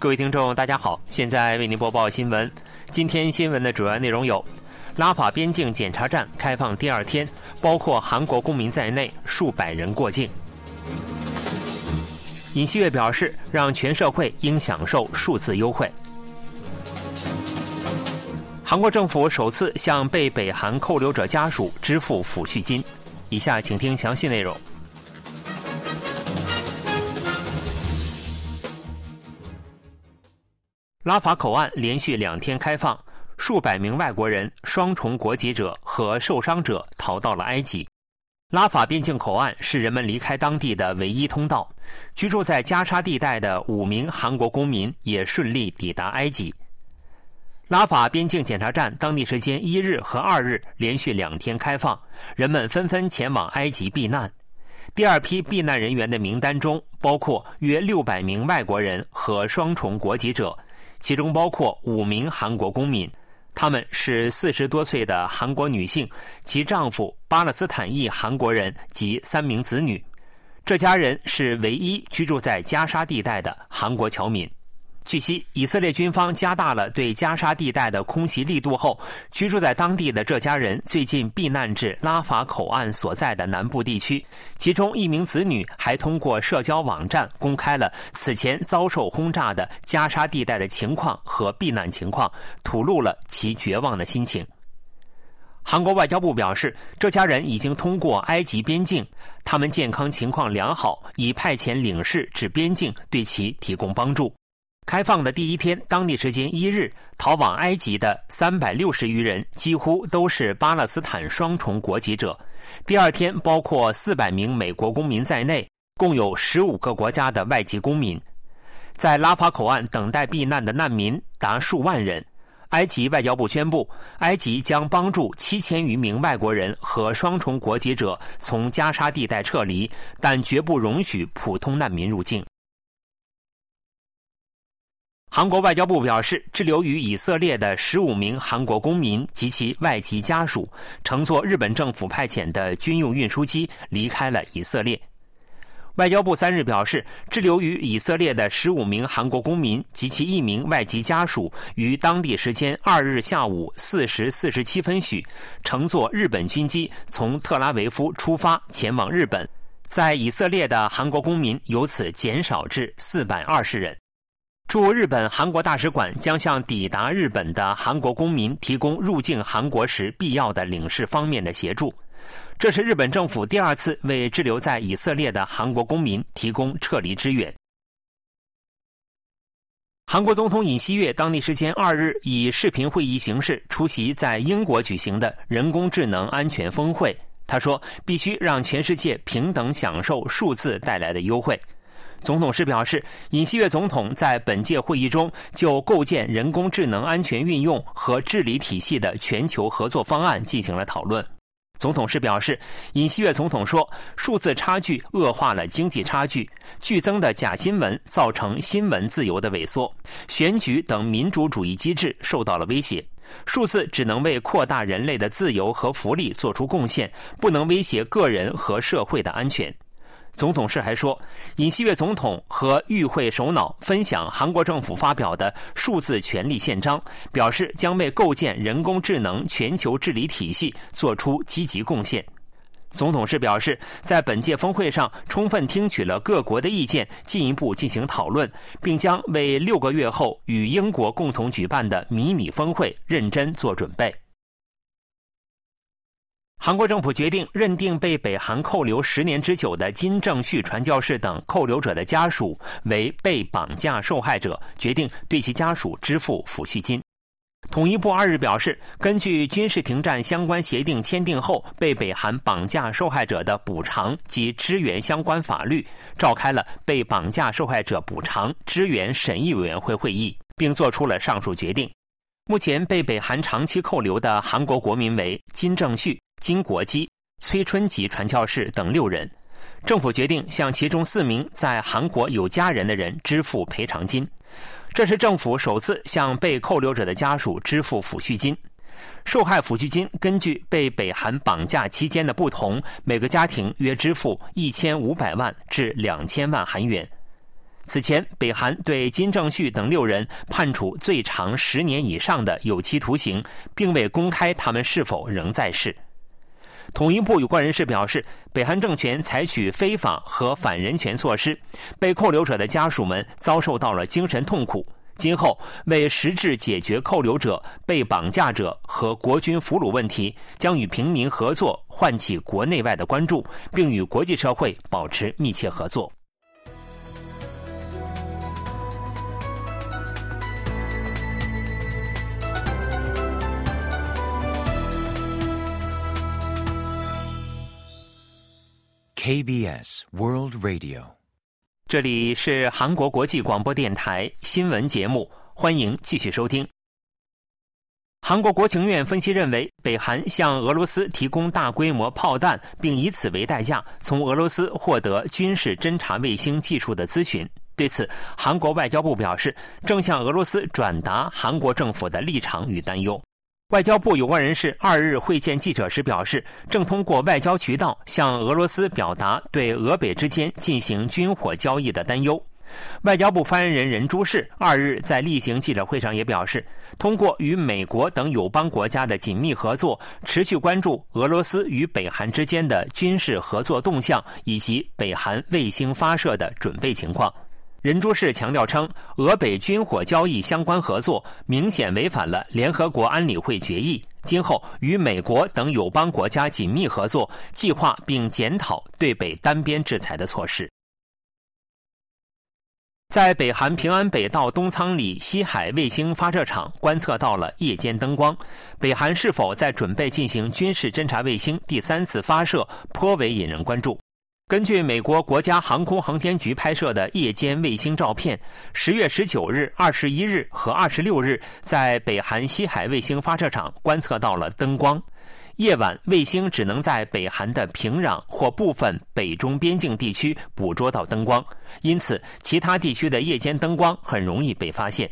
各位听众，大家好，现在为您播报新闻。今天新闻的主要内容有：拉法边境检查站开放第二天，包括韩国公民在内数百人过境。尹锡悦表示，让全社会应享受数字优惠。韩国政府首次向被北韩扣留者家属支付抚恤金。以下请听详细内容。拉法口岸连续两天开放，数百名外国人、双重国籍者和受伤者逃到了埃及。拉法边境口岸是人们离开当地的唯一通道。居住在加沙地带的五名韩国公民也顺利抵达埃及。拉法边境检查站当地时间一日和二日连续两天开放，人们纷纷前往埃及避难。第二批避难人员的名单中包括约六百名外国人和双重国籍者。其中包括五名韩国公民，他们是四十多岁的韩国女性，其丈夫巴勒斯坦裔韩国人及三名子女。这家人是唯一居住在加沙地带的韩国侨民。据悉，以色列军方加大了对加沙地带的空袭力度后，居住在当地的这家人最近避难至拉法口岸所在的南部地区。其中一名子女还通过社交网站公开了此前遭受轰炸的加沙地带的情况和避难情况，吐露了其绝望的心情。韩国外交部表示，这家人已经通过埃及边境，他们健康情况良好，已派遣领事至边境对其提供帮助。开放的第一天，当地时间一日，逃往埃及的三百六十余人几乎都是巴勒斯坦双重国籍者。第二天，包括四百名美国公民在内，共有十五个国家的外籍公民，在拉法口岸等待避难的难民达数万人。埃及外交部宣布，埃及将帮助七千余名外国人和双重国籍者从加沙地带撤离，但绝不容许普通难民入境。韩国外交部表示，滞留于以色列的十五名韩国公民及其外籍家属，乘坐日本政府派遣的军用运输机离开了以色列。外交部三日表示，滞留于以色列的十五名韩国公民及其一名外籍家属，于当地时间二日下午四时四十七分许，乘坐日本军机从特拉维夫出发前往日本。在以色列的韩国公民由此减少至四百二十人。驻日本韩国大使馆将向抵达日本的韩国公民提供入境韩国时必要的领事方面的协助。这是日本政府第二次为滞留在以色列的韩国公民提供撤离支援。韩国总统尹锡悦当地时间二日以视频会议形式出席在英国举行的人工智能安全峰会。他说：“必须让全世界平等享受数字带来的优惠。”总统室表示，尹锡悦总统在本届会议中就构建人工智能安全运用和治理体系的全球合作方案进行了讨论。总统室表示，尹锡悦总统说，数字差距恶化了经济差距，剧增的假新闻造成新闻自由的萎缩，选举等民主主义机制受到了威胁。数字只能为扩大人类的自由和福利做出贡献，不能威胁个人和社会的安全。总统室还说，尹锡悦总统和与会首脑分享韩国政府发表的数字权利宪章，表示将为构建人工智能全球治理体系做出积极贡献。总统室表示，在本届峰会上充分听取了各国的意见，进一步进行讨论，并将为六个月后与英国共同举办的迷你峰会认真做准备。韩国政府决定认定被北韩扣留十年之久的金正旭传教士等扣留者的家属为被绑架受害者，决定对其家属支付抚恤金。统一部二日表示，根据军事停战相关协定签订后被北韩绑架受害者的补偿及支援相关法律，召开了被绑架受害者补偿支援审议委员会会议，并作出了上述决定。目前被北韩长期扣留的韩国国民为金正旭。金国基、崔春吉传教士等六人，政府决定向其中四名在韩国有家人的人支付赔偿金。这是政府首次向被扣留者的家属支付抚恤金。受害抚恤金根据被北韩绑架期间的不同，每个家庭约支付一千五百万至两千万韩元。此前，北韩对金正旭等六人判处最长十年以上的有期徒刑，并未公开他们是否仍在世。统一部有关人士表示，北韩政权采取非法和反人权措施，被扣留者的家属们遭受到了精神痛苦。今后为实质解决扣留者、被绑架者和国军俘虏问题，将与平民合作，唤起国内外的关注，并与国际社会保持密切合作。KBS World Radio，这里是韩国国际广播电台新闻节目，欢迎继续收听。韩国国情院分析认为，北韩向俄罗斯提供大规模炮弹，并以此为代价从俄罗斯获得军事侦察卫星技术的咨询。对此，韩国外交部表示，正向俄罗斯转达韩国政府的立场与担忧。外交部有关人士二日会见记者时表示，正通过外交渠道向俄罗斯表达对俄北之间进行军火交易的担忧。外交部发言人任珠世二日在例行记者会上也表示，通过与美国等友邦国家的紧密合作，持续关注俄罗斯与北韩之间的军事合作动向以及北韩卫星发射的准备情况。任珠世强调称，俄北军火交易相关合作明显违反了联合国安理会决议。今后与美国等友邦国家紧密合作，计划并检讨对北单边制裁的措施。在北韩平安北道东仓里西海卫星发射场观测到了夜间灯光，北韩是否在准备进行军事侦察卫星第三次发射，颇为引人关注。根据美国国家航空航天局拍摄的夜间卫星照片，十月十九日、二十一日和二十六日，在北韩西海卫星发射场观测到了灯光。夜晚，卫星只能在北韩的平壤或部分北中边境地区捕捉到灯光，因此其他地区的夜间灯光很容易被发现。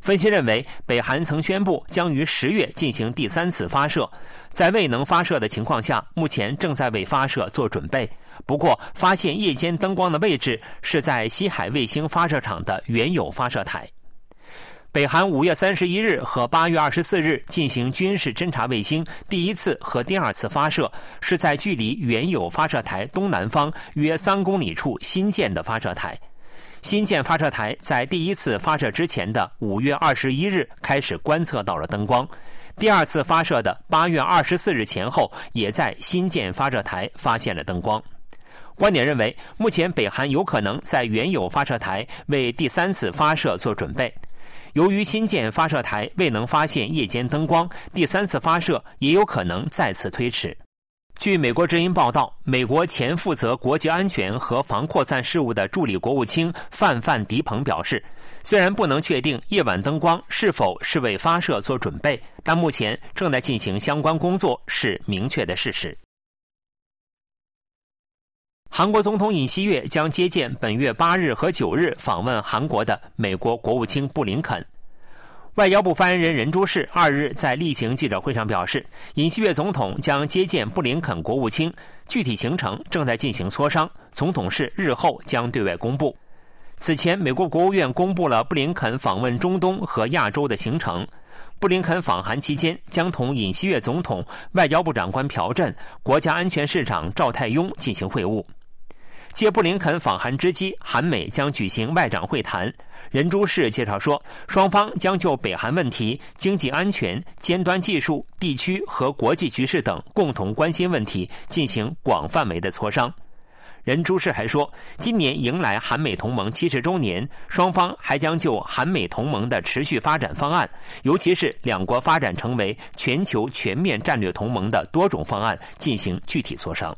分析认为，北韩曾宣布将于十月进行第三次发射，在未能发射的情况下，目前正在为发射做准备。不过，发现夜间灯光的位置是在西海卫星发射场的原有发射台。北韩五月三十一日和八月二十四日进行军事侦察卫星第一次和第二次发射，是在距离原有发射台东南方约三公里处新建的发射台。新建发射台在第一次发射之前的五月二十一日开始观测到了灯光。第二次发射的八月二十四日前后，也在新建发射台发现了灯光。观点认为，目前北韩有可能在原有发射台为第三次发射做准备。由于新建发射台未能发现夜间灯光，第三次发射也有可能再次推迟。据美国之音报道，美国前负责国际安全和防扩散事务的助理国务卿范范迪鹏表示，虽然不能确定夜晚灯光是否是为发射做准备，但目前正在进行相关工作是明确的事实。韩国总统尹锡悦将接见本月八日和九日访问韩国的美国国务卿布林肯。外交部发言人任珠世二日在例行记者会上表示，尹锡悦总统将接见布林肯国务卿，具体行程正在进行磋商，总统室日后将对外公布。此前，美国国务院公布了布林肯访问中东和亚洲的行程。布林肯访韩期间将同尹锡悦总统、外交部长官朴振、国家安全市长赵泰庸进行会晤。借布林肯访韩之机，韩美将举行外长会谈。任珠世介绍说，双方将就北韩问题、经济安全、尖端技术、地区和国际局势等共同关心问题进行广范围的磋商。任珠世还说，今年迎来韩美同盟七十周年，双方还将就韩美同盟的持续发展方案，尤其是两国发展成为全球全面战略同盟的多种方案进行具体磋商。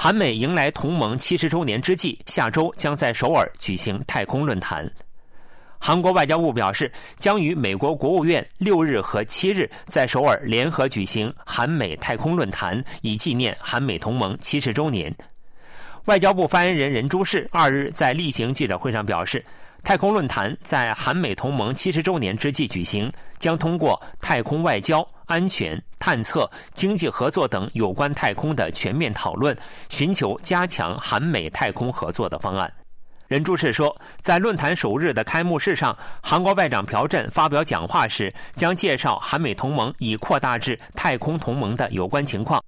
韩美迎来同盟七十周年之际，下周将在首尔举行太空论坛。韩国外交部表示，将与美国国务院六日和七日在首尔联合举行韩美太空论坛，以纪念韩美同盟七十周年。外交部发言人任珠世二日在例行记者会上表示，太空论坛在韩美同盟七十周年之际举行，将通过太空外交、安全、探测、经济合作等有关太空的全面讨论，寻求加强韩美太空合作的方案。任柱士说，在论坛首日的开幕式上，韩国外长朴振发表讲话时，将介绍韩美同盟已扩大至太空同盟的有关情况。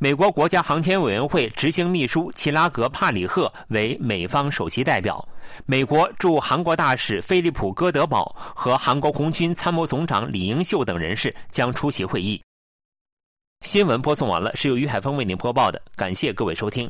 美国国家航天委员会执行秘书齐拉格·帕里赫为美方首席代表，美国驻韩国大使菲利普·戈德堡和韩国空军参谋总长李英秀等人士将出席会议。新闻播送完了，是由于海峰为您播报的，感谢各位收听。